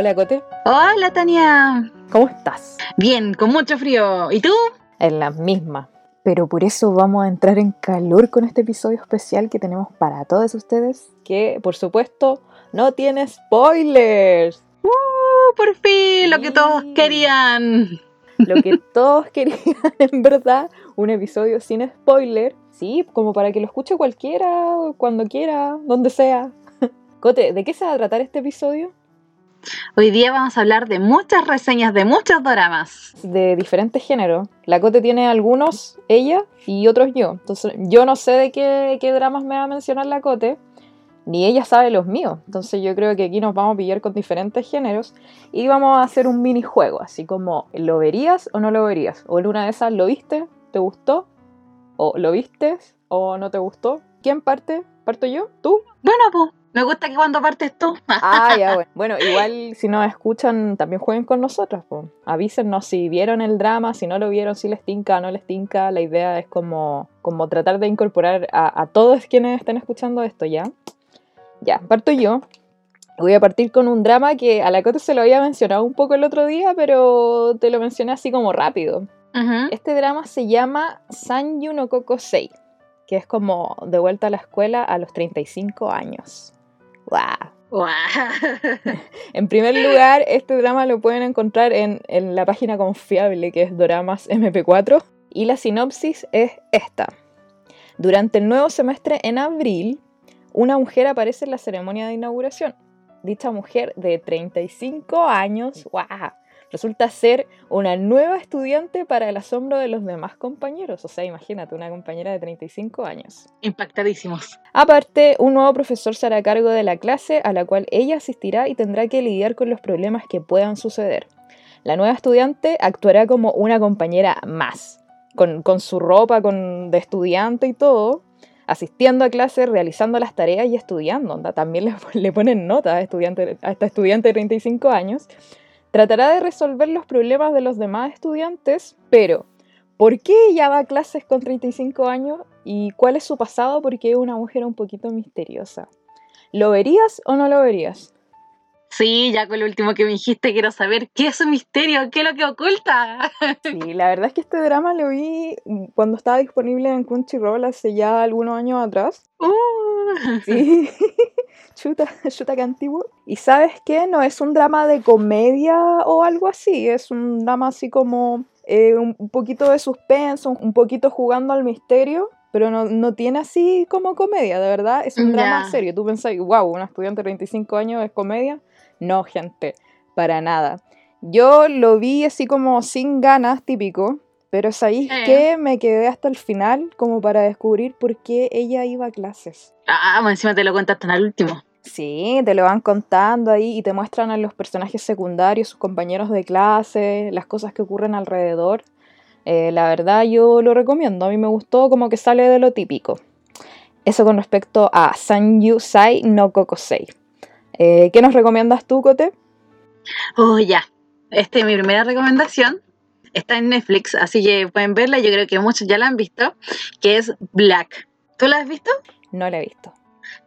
Hola, Cote. Hola, Tania. ¿Cómo estás? Bien, con mucho frío. ¿Y tú? En la misma. Pero por eso vamos a entrar en calor con este episodio especial que tenemos para todos ustedes, que por supuesto no tiene spoilers. ¡Uh! Por fin, lo que todos querían. Lo que todos querían, en verdad, un episodio sin spoiler. Sí, como para que lo escuche cualquiera, cuando quiera, donde sea. Cote, ¿de qué se va a tratar este episodio? Hoy día vamos a hablar de muchas reseñas de muchos dramas. De diferentes géneros. La Cote tiene algunos, ella, y otros yo. Entonces, yo no sé de qué, qué dramas me va a mencionar la Cote, ni ella sabe los míos. Entonces, yo creo que aquí nos vamos a pillar con diferentes géneros y vamos a hacer un minijuego, así como, ¿lo verías o no lo verías? O en una de esas, ¿lo viste? ¿Te gustó? ¿O lo vistes? ¿O no te gustó? ¿Quién parte? ¿Parto yo? ¿Tú? Bueno, pues me gusta que cuando partes tú. Ah, ya, bueno. Bueno, igual si nos escuchan, también jueguen con nosotros. Pues. Avísennos si vieron el drama, si no lo vieron, si les tinca o no les tinca. La idea es como, como tratar de incorporar a, a todos quienes estén escuchando esto, ¿ya? Ya, parto yo. Voy a partir con un drama que a la Cote se lo había mencionado un poco el otro día, pero te lo mencioné así como rápido. Este drama se llama San no Koko Sei, que es como de vuelta a la escuela a los 35 años. ¡Wow! en primer lugar, este drama lo pueden encontrar en, en la página confiable que es Doramas MP4 y la sinopsis es esta. Durante el nuevo semestre en abril, una mujer aparece en la ceremonia de inauguración. Dicha mujer de 35 años, ¡wow! Resulta ser una nueva estudiante para el asombro de los demás compañeros. O sea, imagínate, una compañera de 35 años. Impactadísimos. Aparte, un nuevo profesor se hará cargo de la clase a la cual ella asistirá y tendrá que lidiar con los problemas que puedan suceder. La nueva estudiante actuará como una compañera más, con, su ropa con, de estudiante y todo, asistiendo a clase, realizando las tareas y estudiando. También le, le ponen nota a, estudiante, a esta estudiante de 35 años Tratará de resolver los problemas de los demás estudiantes, pero ¿por qué ella va a clases con 35 años y cuál es su pasado? Porque es una mujer un poquito misteriosa. ¿Lo verías o no lo verías? Sí, ya con lo último que me dijiste, quiero saber qué es su misterio, qué es lo que oculta. Sí, la verdad es que este drama lo vi cuando estaba disponible en Crunchyroll hace ya algunos años atrás. Uh. Sí, chuta, chuta que antiguo. Y sabes qué, no es un drama de comedia o algo así, es un drama así como eh, un poquito de suspenso, un poquito jugando al misterio. Pero no, tiene así como comedia, de verdad, es un drama serio. Tú pensás, wow, una estudiante de 35 años es comedia. No, gente, para nada. Yo lo vi así como sin ganas, típico, pero sabéis que me quedé hasta el final como para descubrir por qué ella iba a clases. Ah, encima te lo contaste al último. Sí, te lo van contando ahí y te muestran a los personajes secundarios, sus compañeros de clase, las cosas que ocurren alrededor. Eh, la verdad yo lo recomiendo, a mí me gustó como que sale de lo típico. Eso con respecto a San Yu Sai no Kokosei. Eh, ¿Qué nos recomiendas tú, Cote? Oh, ya. Esta es mi primera recomendación. Está en Netflix, así que pueden verla. Yo creo que muchos ya la han visto, que es Black. ¿Tú la has visto? No la he visto.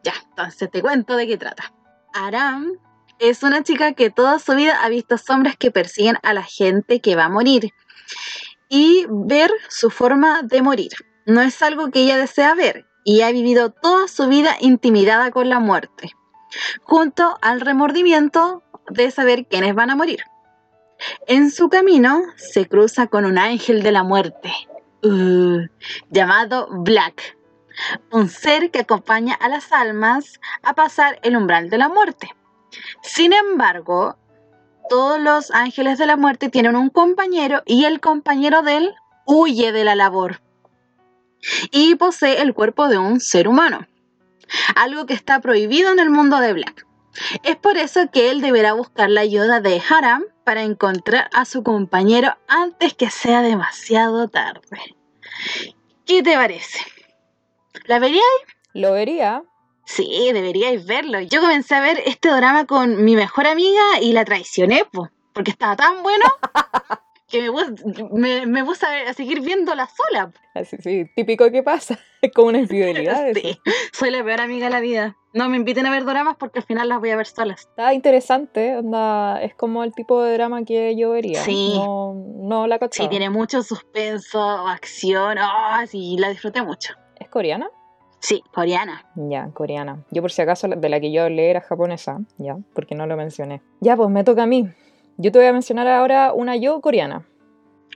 Ya, entonces te cuento de qué trata. Aram es una chica que toda su vida ha visto sombras que persiguen a la gente que va a morir y ver su forma de morir. No es algo que ella desea ver y ha vivido toda su vida intimidada con la muerte junto al remordimiento de saber quiénes van a morir. En su camino se cruza con un ángel de la muerte, uh, llamado Black, un ser que acompaña a las almas a pasar el umbral de la muerte. Sin embargo, todos los ángeles de la muerte tienen un compañero y el compañero de él huye de la labor y posee el cuerpo de un ser humano algo que está prohibido en el mundo de Black. Es por eso que él deberá buscar la ayuda de Haram para encontrar a su compañero antes que sea demasiado tarde. ¿Qué te parece? ¿La veríais? Lo vería. Sí, deberíais verlo. Yo comencé a ver este drama con mi mejor amiga y la traicioné, porque estaba tan bueno que me, pus- me, me puse a, a seguir viéndola sola. Así, sí, típico que pasa. Es como una infidelidad. Sí, soy la peor amiga de la vida. No me inviten a ver dramas porque al final las voy a ver solas. Está interesante, onda, es como el tipo de drama que yo vería. Sí. No, no la Sí, cachaba. tiene mucho suspenso, acción. Ah, sí, la disfruté mucho. ¿Es coreana? Sí, coreana. Ya, coreana. Yo por si acaso de la que yo hablé era japonesa, ya, porque no lo mencioné. Ya, pues me toca a mí. Yo te voy a mencionar ahora una yo coreana,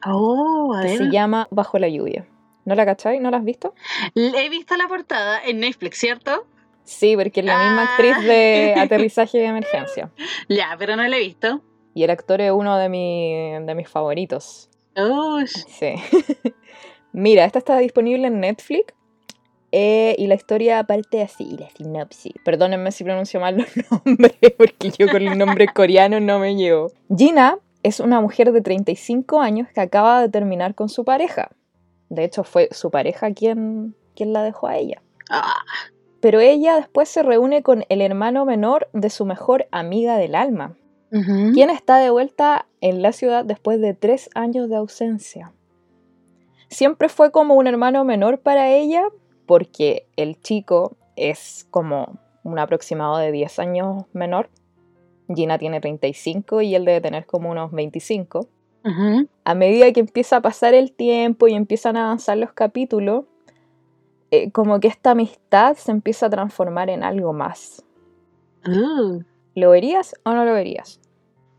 Oh, a que ver. se llama Bajo la lluvia. ¿No la cachai? ¿No la has visto? He visto la portada en Netflix, ¿cierto? Sí, porque es la misma Ah. actriz de Aterrizaje de Emergencia. Ya, pero no la he visto. Y el actor es uno de, mi- de mis favoritos. Uy, Sí. Mira, esta está disponible en Netflix. Eh, y la historia parte así, la sinopsis. Perdónenme si pronuncio mal los nombres, porque yo con los nombres coreanos no me llevo. Gina es una mujer de 35 años que acaba de terminar con su pareja. De hecho, fue su pareja quien, quien la dejó a ella. ah, Pero ella después se reúne con el hermano menor de su mejor amiga del alma, quien está de vuelta en la ciudad después de tres años de ausencia. Siempre fue como un hermano menor para ella, porque el chico es como un aproximado de 10 años menor. Gina tiene 35 y él debe tener como unos 25. Ujú. A medida que empieza a pasar el tiempo y empiezan a avanzar los capítulos, eh, como que esta amistad se empieza a transformar en algo más. Uh. ¿Lo verías o no lo verías?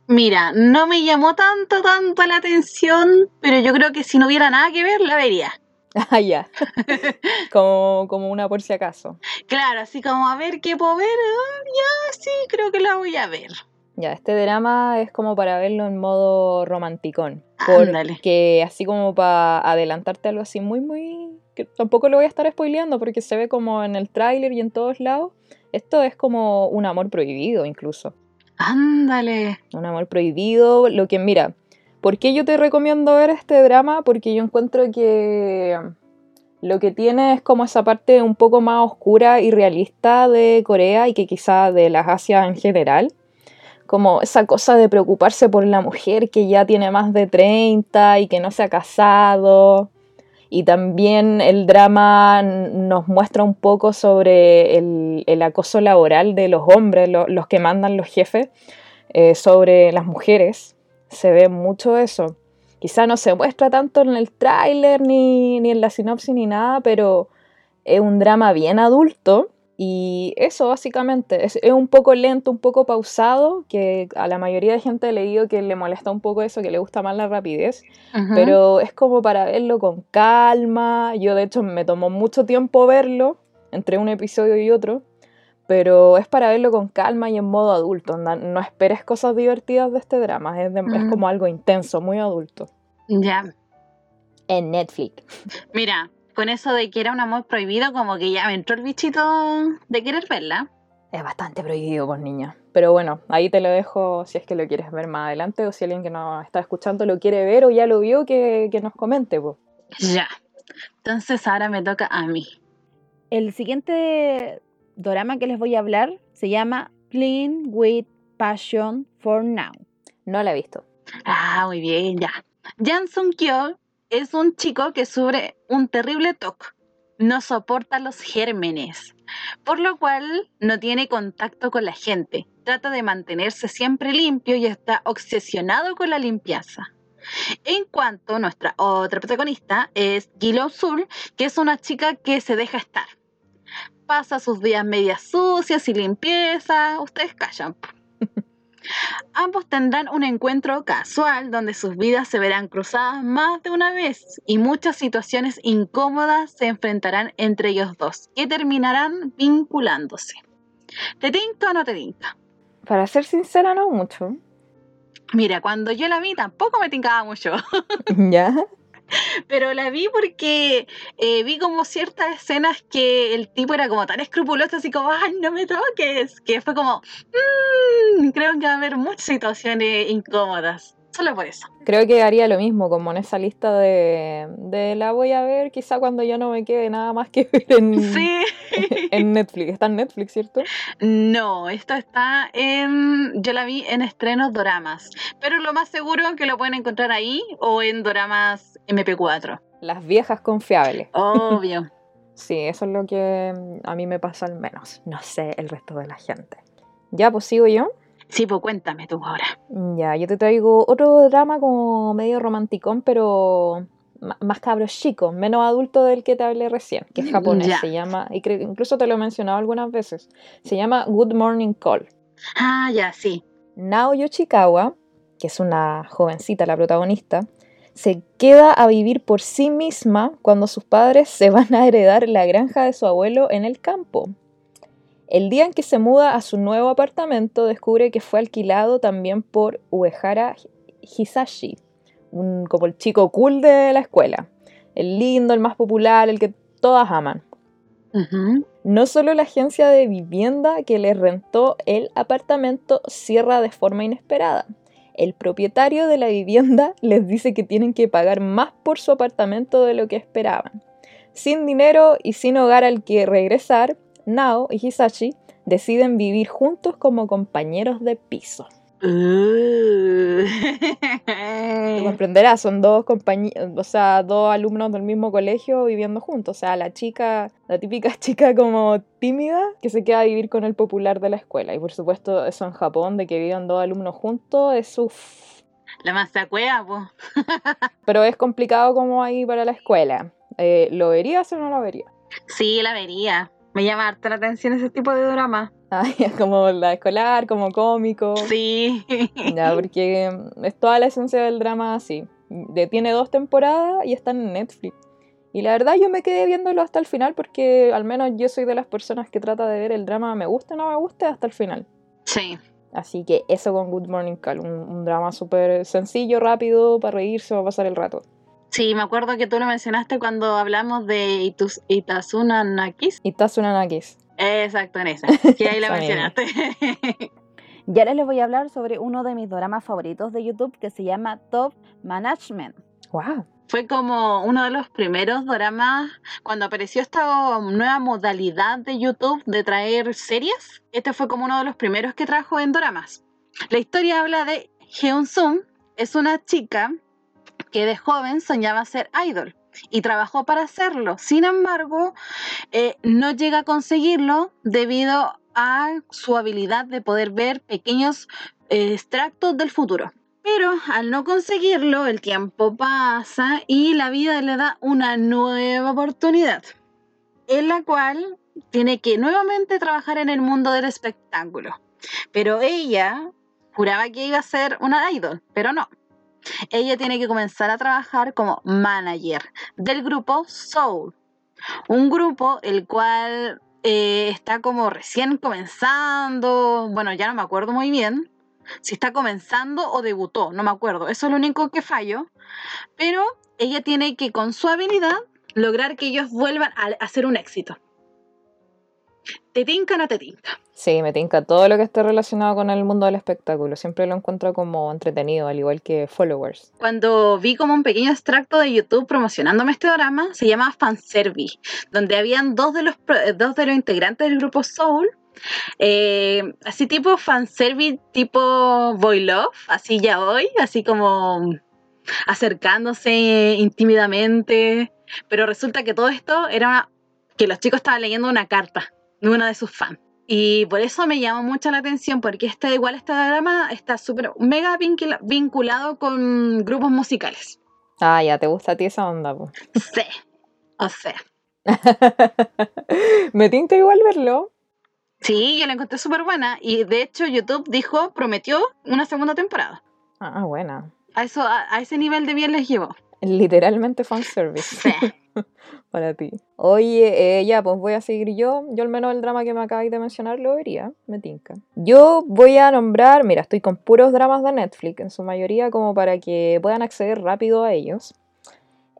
Mira, no me llamó tanto, tanto la atención, pero yo creo que si no hubiera nada que ver, la vería. Ah, ya. como, como una por si acaso. Claro, así como a ver qué puedo ver. ah, ya, sí, creo que la voy a ver. Ya, este drama es como para verlo en modo romanticón. Ándale. Porque así como para adelantarte algo así muy, muy... que tampoco lo voy a estar spoileando porque se ve como en el tráiler y en todos lados. Esto es como un amor prohibido incluso. Ándale. Un amor prohibido. Lo que, mira, ¿por qué yo te recomiendo ver este drama? Porque yo encuentro que lo que tiene es como esa parte un poco más oscura y realista de Corea y que quizá de las Asias en general. Como esa cosa de preocuparse por la mujer que ya tiene más de 30 y que no se ha casado. Y también el drama nos muestra un poco sobre el, el acoso laboral de los hombres, lo- los que mandan los jefes, eh, sobre las mujeres. Se ve mucho eso. Quizá no se muestra tanto en el tráiler ni, ni en la sinopsis ni nada, pero es un drama bien adulto. Y eso básicamente, es, es un poco lento, un poco pausado, que a la mayoría de gente le digo que le molesta un poco eso, que le gusta más la rapidez. Pero es como para verlo con calma. Yo de hecho me tomó mucho tiempo verlo, entre un episodio y otro. Pero es para verlo con calma y en modo adulto. No esperes cosas divertidas de este drama. Es, de- es como algo intenso, muy adulto. Ya. En Netflix. Mira, con eso de que era un amor prohibido, como que ya me entró el bichito de querer verla. Es bastante prohibido, pues niña. Pero bueno, ahí te lo dejo si es que lo quieres ver más adelante o si alguien que nos está escuchando lo quiere ver o ya lo vio, que, que nos comente. Pues. Ya. Entonces ahora me toca a mí. El siguiente drama que les voy a hablar se llama Clean with Passion for Now. No la he visto. Ah, muy bien, ya. Jan Sung Kyo es un chico que sufre un terrible TOC. No soporta los gérmenes, por lo cual no tiene contacto con la gente. Trata de mantenerse siempre limpio y está obsesionado con la limpieza. En cuanto nuestra otra protagonista es Gilo Sul, que es una chica que se deja estar. Pasa sus días medias sucias y limpieza. Ustedes callan. Ambos tendrán un encuentro casual donde sus vidas se verán cruzadas más de una vez y muchas situaciones incómodas se enfrentarán entre ellos dos, que terminarán vinculándose. ¿Te tinta o no te tinta? Para ser sincera, no mucho. Mira, cuando yo la vi tampoco me tincaba mucho, ¿Ya? pero la vi porque eh, vi como ciertas escenas que el tipo era como tan escrupuloso, así como, ¡ay, no me toques! Que fue como, "Mm, creo que va a haber muchas situaciones incómodas. Solo por eso. Creo que haría lo mismo, como en esa lista de, de la voy a ver quizá cuando ya no me quede nada más que ver en, Sí. en Netflix. Está en Netflix, ¿cierto? No, esto está en. Yo la vi en estrenos doramas. Pero lo más seguro que lo pueden encontrar ahí o en doramas MP4. Las viejas confiables. Obvio. Sí, eso es lo que a mí me pasa al menos. No sé el resto de la gente. Ya, pues sigo yo. Sí, pues cuéntame tú ahora. Ya, yo te traigo otro drama como medio romanticón, pero más cabros chicos, menos adulto del que te hablé recién, que es japonés. Ya. Se llama, y creo, incluso te lo he mencionado algunas veces, se llama Good Morning Call. Ah, ya, sí. Nao Yoshikawa, que es una jovencita, la protagonista, se queda a vivir por sí misma cuando sus padres se van a heredar la granja de su abuelo en el campo. El día en que se muda a su nuevo apartamento, descubre que fue alquilado también por Uehara Hisashi, un, como el chico cool de la escuela. El lindo, el más popular, el que todas aman. No solo la agencia de vivienda que les rentó el apartamento cierra de forma inesperada. El propietario de la vivienda les dice que tienen que pagar más por su apartamento de lo que esperaban. Sin dinero y sin hogar al que regresar, Nao y Hisashi deciden vivir juntos como compañeros de piso. Uh. Comprenderás, son dos compañi- o sea, dos alumnos del mismo colegio viviendo juntos. O sea, la chica, la típica chica como tímida que se queda a vivir con el popular de la escuela. Y por supuesto, eso en Japón, de que vivan dos alumnos juntos, es uff. La masacuea, pues. Pero es complicado como ahí para la escuela. Eh, ¿Lo verías o no lo verías? Sí, la vería. Me llama harta la atención ese tipo de drama. Ay, es como la escolar, como cómico. Sí. Ya, porque mm, es toda la esencia del drama así. Tiene dos temporadas y está en Netflix. Y la verdad yo me quedé viéndolo hasta el final porque al menos yo soy de las personas que trata de ver el drama me guste o no me guste hasta el final. Sí. Así que eso con Good Morning Call, un, un drama súper sencillo, rápido, para reírse o pasar el rato. Sí, me acuerdo que tú lo mencionaste cuando hablamos de Itus- Itazuna Nakis. Y Tazuna Nakis. Exacto, en esa. Que ahí la mencionaste. Y ahora les voy a hablar sobre uno de mis dramas favoritos de YouTube que se llama Top Management. ¡Wow! Fue como uno de los primeros doramas cuando apareció esta nueva modalidad de YouTube de traer series. Este fue como uno de los primeros que trajo en doramas. La historia habla de Hyun Sung, es una chica que de joven soñaba ser idol y trabajó para hacerlo. Sin embargo, eh, no llega a conseguirlo debido a su habilidad de poder ver pequeños eh, extractos del futuro. Pero al no conseguirlo, el tiempo pasa y la vida le da una nueva oportunidad, en la cual tiene que nuevamente trabajar en el mundo del espectáculo. Pero ella juraba que iba a ser una idol, pero no. Ella tiene que comenzar a trabajar como manager del grupo Soul, un grupo el cual eh, está como recién comenzando, bueno, ya no me acuerdo muy bien, si está comenzando o debutó, no me acuerdo. Eso es lo único que fallo. Pero ella tiene que, con su habilidad, lograr que ellos vuelvan a, ser un éxito. ¿Te tinca o no te tinca? Sí, me tinca todo lo que esté relacionado con el mundo del espectáculo. Siempre lo encuentro como entretenido, al igual que Followers. Cuando vi como un pequeño extracto de YouTube promocionándome este drama, se llama Fanservice, donde habían dos de los, dos de los integrantes del grupo Soul, eh, así tipo fanservice, tipo boy love, así ya hoy, así como acercándose intimidamente, pero resulta que todo esto era una, que los chicos estaban leyendo una carta una de sus fans. Y por eso me llamó mucho la atención, porque este, igual este drama está súper mega vincula- vinculado con grupos musicales. Ah, ya, ¿te gusta a ti esa onda? po? Sí, o sea. me tinca igual verlo. Sí, yo la encontré súper buena. Y de hecho, YouTube dijo, prometió una segunda temporada. Ah, buena. A, eso, a, a ese nivel de bien les llevó. Literalmente fanservice. Sí. para ti. Oye, eh, ya, pues voy a seguir yo. Yo al menos el drama que me acabáis de mencionar lo vería, me tinca. Yo voy a nombrar, mira, estoy con puros dramas de Netflix, en su mayoría como para que puedan acceder rápido a ellos.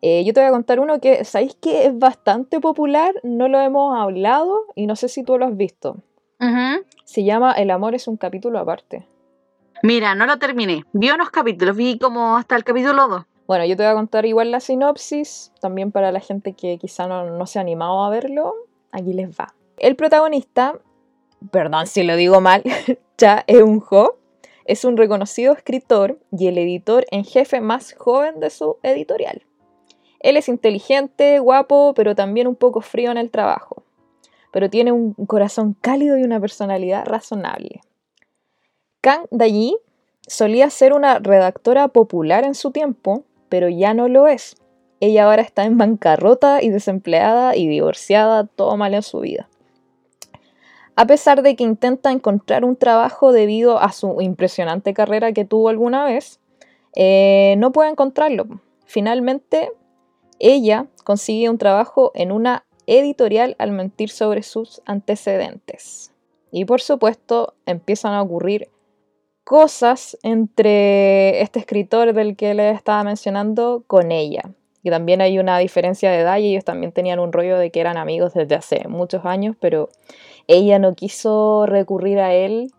Eh, yo te voy a contar uno que, ¿sabéis que es bastante popular? No lo hemos hablado y no sé si tú lo has visto. Se llama El amor es un capítulo aparte. Mira, no lo terminé. Vi unos capítulos, vi como hasta el capítulo 2. Bueno, yo te voy a contar igual la sinopsis, también para la gente que quizá no, no se ha animado a verlo. Aquí les va. El protagonista, perdón si lo digo mal, Cha Eun-ho, es un reconocido escritor y el editor en jefe más joven de su editorial. Él es inteligente, guapo, pero también un poco frío en el trabajo. Pero tiene un corazón cálido y una personalidad razonable. Kang Dayi solía ser una redactora popular en su tiempo, pero ya no lo es. Ella ahora está en bancarrota y desempleada y divorciada, todo mal en su vida. A pesar de que intenta encontrar un trabajo debido a su impresionante carrera que tuvo alguna vez, eh, no puede encontrarlo. Finalmente, ella consigue un trabajo en una editorial al mentir sobre sus antecedentes. Y por supuesto, empiezan a ocurrir cosas entre este escritor del que les estaba mencionando con ella. Y también hay una diferencia de edad y ellos también tenían un rollo de que eran amigos desde hace muchos años, pero ella no quiso recurrir a él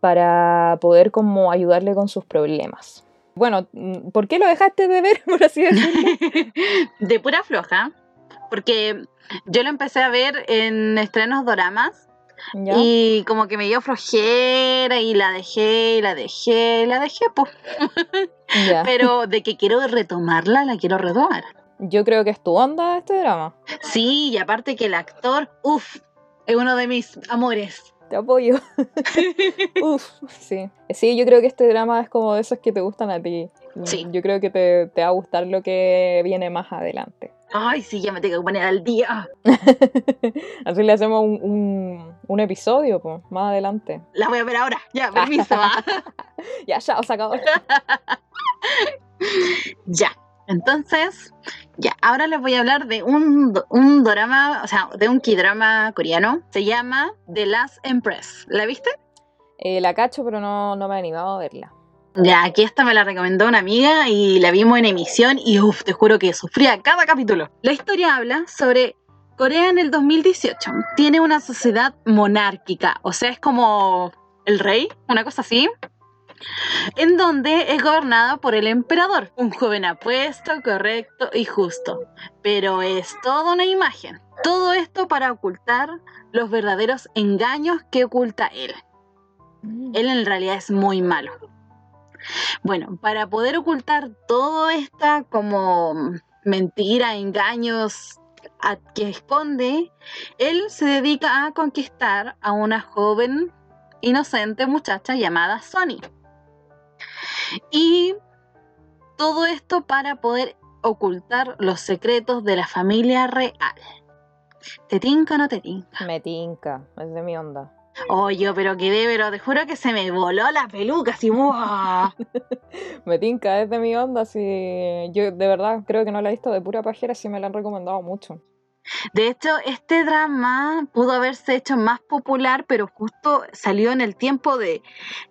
para poder como ayudarle con sus problemas. Bueno, ¿por qué lo dejaste de ver, por así decirlo? de pura floja, porque yo lo empecé a ver en estrenos doramas y como que me dio flojera y la dejé, y la dejé, y la dejé, pues. Pero de que quiero retomarla, la quiero retomar. Yo creo que es tu onda este drama. Sí, y aparte que el actor, uff, es uno de mis amores. Te apoyo. Uf, sí. Sí, yo creo que este drama es como de esos que te gustan a ti. Sí. Yo creo que te, te va a gustar lo que viene más adelante. Ay, sí, ya me tengo que poner al día. Así le hacemos un, un, episodio, pues, más adelante. La voy a ver ahora. Ya, permiso. ya, ya, os acabo. ya. Entonces, ya, ahora les voy a hablar de un, un drama, o sea, de un kidrama coreano. Se llama The Last Empress. ¿La viste? Eh, la cacho, pero no, no me he animado a verla. Ya, aquí esta me la recomendó una amiga y la vimos en emisión y uff, te juro que sufría cada capítulo. La historia habla sobre Corea en el 2018. Tiene una sociedad monárquica, o sea, es como el rey, una cosa así, en donde es gobernada por el emperador, un joven apuesto, correcto y justo. Pero es toda una imagen. Todo esto para ocultar los verdaderos engaños que oculta él. Mm. Él en realidad es muy malo. Bueno, para poder ocultar todo esta como mentira, engaños que esconde, él se dedica a conquistar a una joven inocente muchacha llamada Sonny. Y todo esto para poder ocultar los secretos de la familia real. ¿Te tinca o no te tinca? Me tinca, es de mi onda. Oye, pero quedé, pero te juro que se me voló la peluca, así, Me tinca, es de mi onda, así. Yo de verdad creo que no la he visto de pura pajera, sí me la han recomendado mucho. De hecho, este drama pudo haberse hecho más popular, pero justo salió en el tiempo de.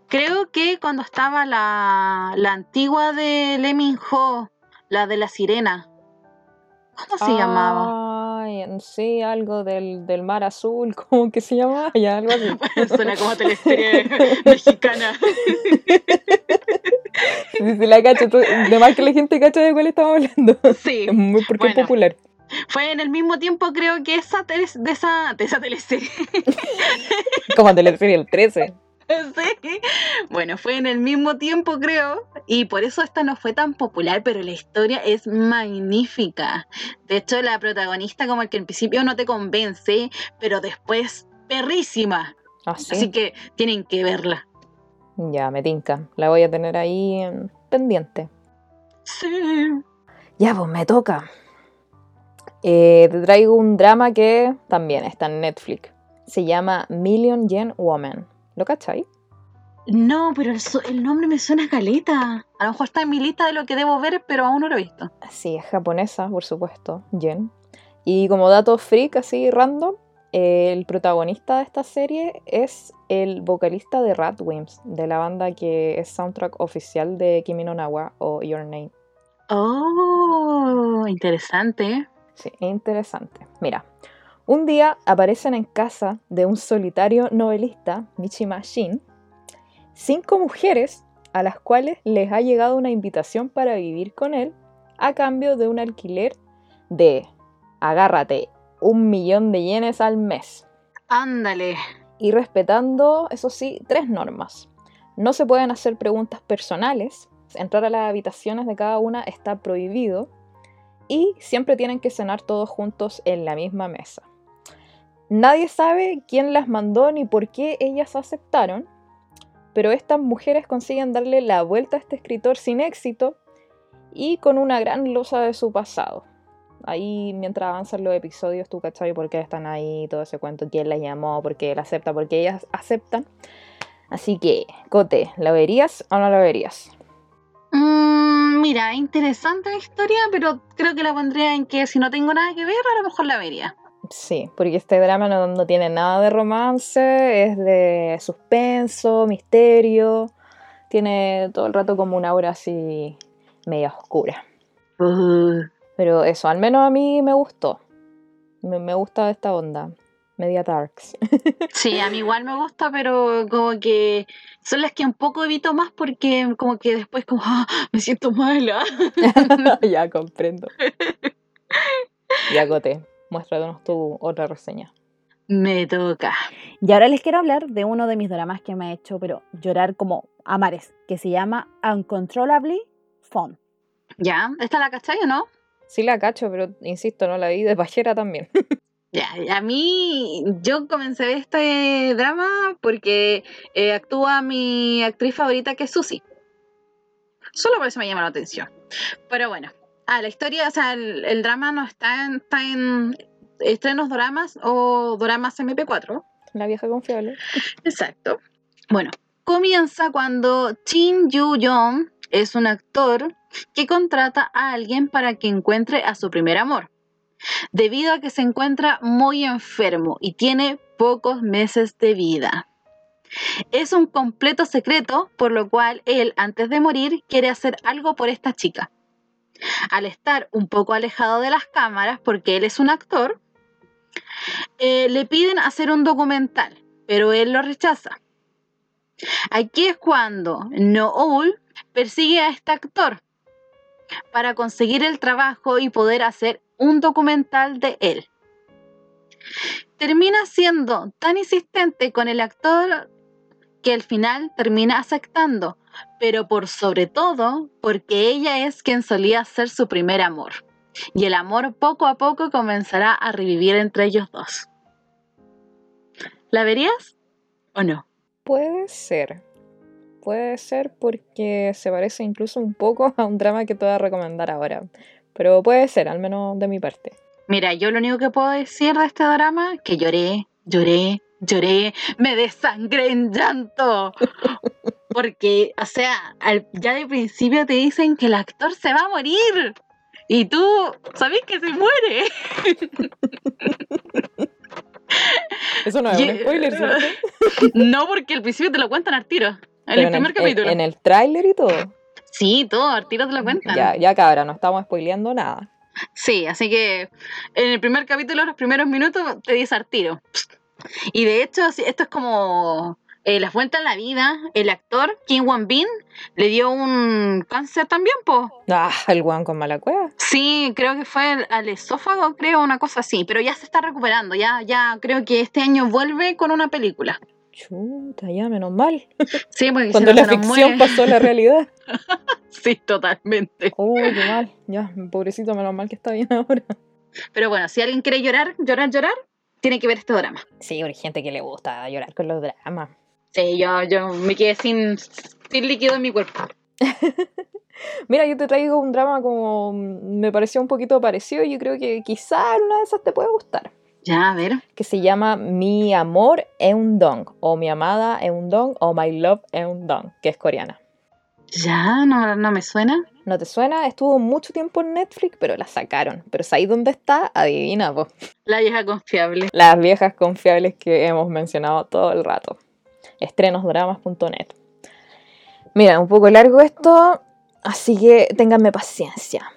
Creo que cuando estaba la, la antigua de Lee Ho, la de la sirena. ¿Cómo se llamaba? Ay, sí, algo del, del, mar azul, ¿cómo que se llama? Ya, algo así. Suena como teleserie mexicana. Sí, sí, la cacho. De más que la gente cacha de cuál estamos hablando. Sí. Porque es popular. Fue en el mismo tiempo, creo que esa de esa, de esa teleserie. como teleserie el 13. Sí. Bueno, fue en el mismo tiempo, creo, y por eso esta no fue tan popular, pero la historia es magnífica. De hecho, la protagonista como el que en principio no te convence, pero después perrísima. ¿Ah, Así que tienen que verla. Ya, me tinca. La voy a tener ahí pendiente. Sí. Ya, pues me toca. Eh, te traigo un drama que también está en Netflix. Se llama Million Yen Woman. ¿Lo cachai? No, pero el, nombre me suena a caleta. A lo mejor está en mi lista de lo que debo ver, pero aún no lo he visto. Sí, es japonesa, por supuesto, Jen. Y como dato freak, así random, el protagonista de esta serie es el vocalista de Ratwimps, de la banda que es soundtrack oficial de Kimi no Nawa o Your Name. Oh, interesante. Sí, interesante. Mira, un día aparecen en casa de un solitario novelista, Michima Shin, cinco mujeres a las cuales les ha llegado una invitación para vivir con él a cambio de un alquiler de, agárrate, un millón de yenes al mes. Ándale. Y respetando, eso sí, tres normas. No se pueden hacer preguntas personales, entrar a las habitaciones de cada una está prohibido y siempre tienen que cenar todos juntos en la misma mesa. Nadie sabe quién las mandó ni por qué ellas aceptaron, pero estas mujeres consiguen darle la vuelta a este escritor sin éxito y con una gran losa de su pasado. Ahí mientras avanzan los episodios tú cachai por qué están ahí, todo ese cuento, quién las llamó, por qué él acepta, por qué ellas aceptan. Así que, Cote, ¿la verías o no la verías? Mm, mira, interesante la historia, pero creo que la pondría en que si no tengo nada que ver, a lo mejor la vería. Sí, porque este drama no, no tiene nada de romance, es de suspenso, misterio, tiene todo el rato como una aura así media oscura. Uh, Pero eso, al menos a mí me gustó. Me, me gusta esta onda, media darks. sí, a mí igual me gusta, pero como que son las que un poco evito más porque como que después como "Ah, me siento mala. ya comprendo. Ya, Cote, muéstranos tu otra reseña. me toca. Y ahora les quiero hablar de uno de mis dramas que me ha hecho, pero llorar como a mares, que se llama Uncontrollably Fun. ¿Ya? ¿Esta la cachai o no? Sí la cacho, pero insisto, no la vi de pajera también. Ya, a mí, yo comencé este drama porque eh, actúa mi actriz favorita que es Susie. Solo por eso me llama la atención. Pero bueno, ah, la historia, o sea, el, el drama no está en, está en estrenos dramas o dramas MP4. La vieja confiable. Exacto. Bueno, comienza cuando Shin Yu Young es un actor que contrata a alguien para que encuentre a su primer amor, debido a que se encuentra muy enfermo y tiene pocos meses de vida. Es un completo secreto, por lo cual él, antes de morir, quiere hacer algo por esta chica. Al estar un poco alejado de las cámaras, porque él es un actor, eh, le piden hacer un documental, pero él lo rechaza. Aquí es cuando Noel persigue a este actor para conseguir el trabajo y poder hacer un documental de él. Termina siendo tan insistente con el actor que al final termina aceptando, pero por sobre todo porque ella es quien solía ser su primer amor. Y el amor poco a poco comenzará a revivir entre ellos dos. ¿La verías o no? Puede ser. Puede ser porque se parece incluso un poco a un drama que te voy a recomendar ahora. Pero puede ser, al menos de mi parte. Mira, yo lo único que puedo decir de este drama, que lloré, lloré, lloré, me desangré en llanto. Porque, o sea, al- ya de principio te dicen que el actor se va a morir. Y tú sabes que se muere. Eso no es un spoiler, ¿cierto? No, porque al principio te lo cuentan al tiro. En el primer en, capítulo. en el tráiler y todo. Sí, todo, al tiro te lo cuentan. Ya, ya cabra, no estamos spoileando nada. Sí, así que en el primer capítulo, los primeros minutos, te dice al tiro. Y de hecho, esto es como eh, las vueltas en la vida. El actor, Kim Won Bin, le dio un cáncer también, po. Ah, el guan con mala cueva. Sí, creo que fue al, al esófago, creo, una cosa así. Pero ya se está recuperando, ya, ya creo que este año vuelve con una película. Chuta, ya, menos mal. Sí, porque Cuando si no la ficción muere. pasó a la realidad. Sí, totalmente. Uy, qué mal. Ya, pobrecito, menos mal que está bien ahora. Pero bueno, si alguien quiere llorar, llorar, llorar, tiene que ver este drama. Sí, hay gente que le gusta llorar con los dramas. Sí, yo, yo me quedé sin, sin líquido en mi cuerpo. Mira, yo te traigo un drama como mm, me pareció un poquito parecido y yo creo que quizá una de esas te puede gustar. Ya, a ver. Que se llama Mi amor es un dong, o Mi amada es un dong, o My love es un dong, que es coreana. Ya, no, no me suena. ¿No te suena? Estuvo mucho tiempo en Netflix, pero la sacaron. Pero ¿sabéis dónde está? Adivina, po. La vieja confiable. Las viejas confiables que hemos mencionado todo el rato. Estrenosdramas.net. Mira, un poco largo esto, así que ténganme paciencia.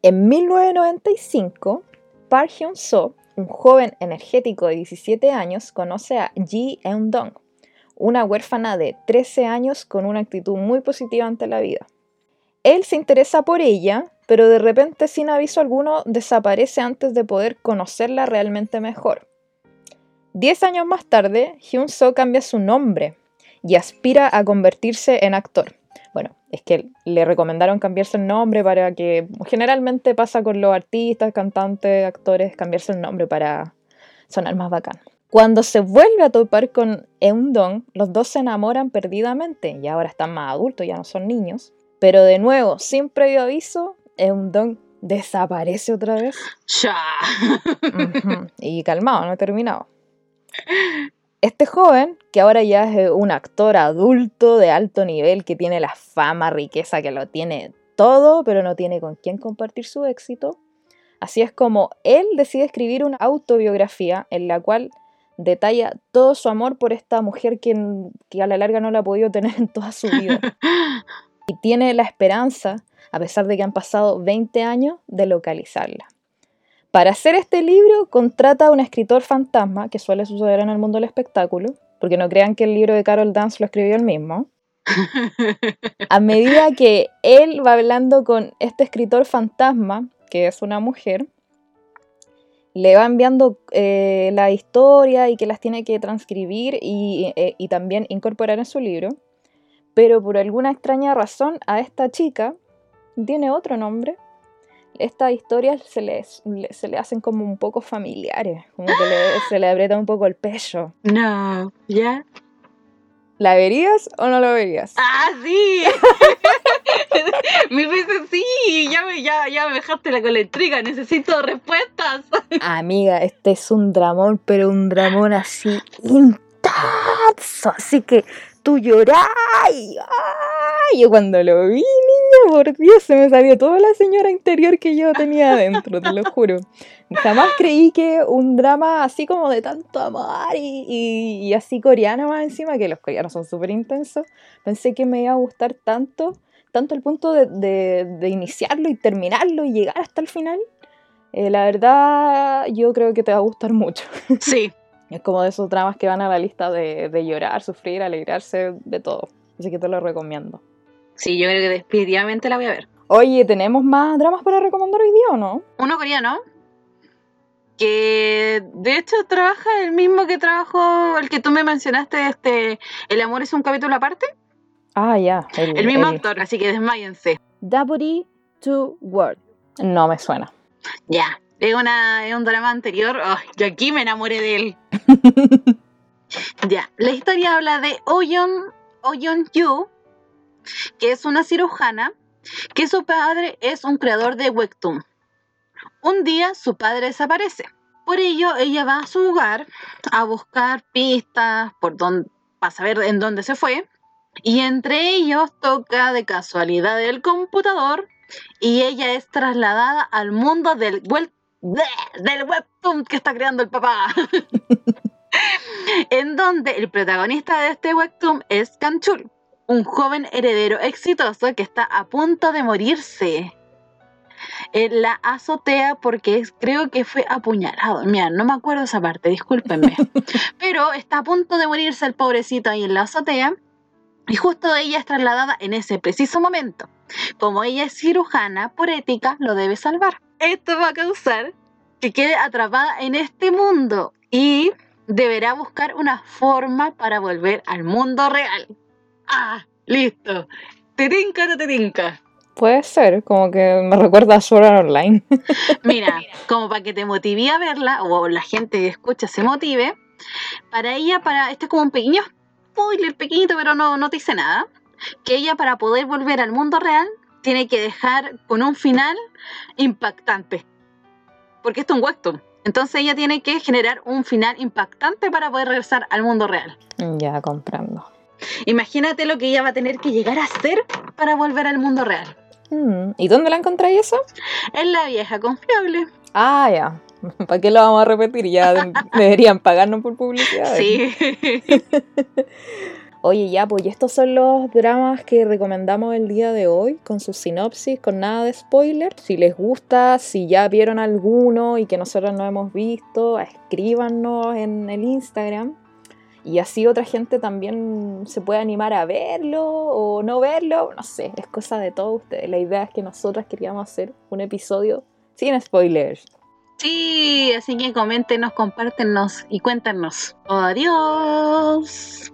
En 1995, Park Hyun-soo, un joven energético de 17 años, conoce a Ji Eun-dong, una huérfana de 13 años con una actitud muy positiva ante la vida. Él se interesa por ella, pero de repente sin aviso alguno desaparece antes de poder conocerla realmente mejor. Diez años más tarde, Hyun So cambia su nombre y aspira a convertirse en actor. Bueno, es que le recomendaron cambiarse el nombre para que generalmente pasa con los artistas, cantantes, actores, cambiarse el nombre para sonar más bacán. Cuando se vuelve a topar con Eun-dong, los dos se enamoran perdidamente y ahora están más adultos, ya no son niños. Pero de nuevo, sin previo aviso, Eun-dong desaparece otra vez. Ya. Ujú, Y calmado, no he terminado. Este joven, que ahora ya es un actor adulto de alto nivel, que tiene la fama, riqueza, que lo tiene todo, pero no tiene con quién compartir su éxito. Así es como él decide escribir una autobiografía en la cual detalla todo su amor por esta mujer que, que a la larga no la ha podido tener en toda su vida. Y tiene la esperanza, a pesar de que han pasado 20 años, de localizarla. Para hacer este libro contrata a un escritor fantasma, que suele suceder en el mundo del espectáculo, porque no crean que el libro de Carol Dance lo escribió él mismo. A medida que él va hablando con este escritor fantasma, que es una mujer, le va enviando eh, la historia y que las tiene que transcribir y, eh, y también incorporar en su libro. Pero por alguna extraña razón a esta chica tiene otro nombre. Estas historias se le, se le hacen como un poco familiares, como que le- se le aprieta un poco el pecho. No, ¿ya? ¿La verías o no la verías? ¡Ah, sí! Mil veces sí, ya me, ya, ya me dejaste la con la intriga, necesito respuestas. Amiga, este es un dramón, pero un dramón así intenso. Así que tú llorás. ¡Ay! Yo cuando lo vi, niña, por Dios, se me salió toda la señora interior que yo tenía adentro, te lo juro. Jamás creí que un drama así como de tanto amor y, y- y así coreano más encima, que los coreanos son súper intensos, pensé que me iba a gustar tanto, tanto el punto de iniciarlo y terminarlo y llegar hasta el final. Eh, la verdad, yo creo que te va a gustar mucho. Sí, Es como de esos dramas que van a la lista de, de llorar, sufrir, alegrarse, de todo. Así que te lo recomiendo. sí, yo creo que definitivamente la voy a ver. Oye, ¿tenemos más dramas para recomendar hoy día o no? Uno coreano que de hecho trabaja el mismo que trabajó el que tú me mencionaste, este El amor es un capítulo aparte, Ah, ya. el mismo actor, así que desmáyense. Deputy to Word. No me suena. Ya, es, una, es un drama anterior. Yo aquí me enamoré de él. ya, la historia habla de Oyeon, Oyeon Yu, que es una cirujana, que su padre es un creador de webtoon. Un día su padre desaparece. Por ello, ella va a su hogar a buscar pistas por don- para saber en dónde se fue. Y entre ellos toca de casualidad el computador y ella es trasladada al mundo del, web, del webtoon que está creando el papá. en donde el protagonista de este webtoon es Kanchul, un joven heredero exitoso que está a punto de morirse. En la azotea porque creo que fue apuñalado. Mira, no me acuerdo esa parte, discúlpenme. Pero está a punto de morirse el pobrecito ahí en la azotea. Y justo ella es trasladada en ese preciso momento. Como ella es cirujana, por ética lo debe salvar. Esto va a causar que quede atrapada en este mundo y deberá buscar una forma para volver al mundo real. Ah, listo. ¿Te tinca o no te tinca? Puede ser, como que me recuerda a Sword Art Online. Mira, como para que te motive a verla, o la gente que escucha se motive, para ella, para este es como un pequeño spoiler pequeñito, pero no, no te dice nada, que ella para poder volver al mundo real tiene que dejar con un final impactante. Porque esto es un webtoon. Entonces ella tiene que generar un final impactante para poder regresar al mundo real. ya comprendo. Imagínate lo que ella va a tener que llegar a hacer para volver al mundo real. Mm, ¿Y dónde la encontráis eso? Es la vieja confiable. Ah, ya. ¿Para qué lo vamos a repetir? Ya de- deberían pagarnos por publicidad. Sí. Oye, ya, pues estos son los dramas que recomendamos el día de hoy, con su sinopsis, con nada de spoiler. Si les gusta, si ya vieron alguno y que nosotros no hemos visto, escríbanos en el Instagram y así otra gente también se puede animar a verlo o no verlo, no sé, es cosa de todos ustedes. La idea es que nosotras queríamos hacer un episodio sin spoilers. Sí, así que coméntenos, compártenos y cuéntanos. Adiós.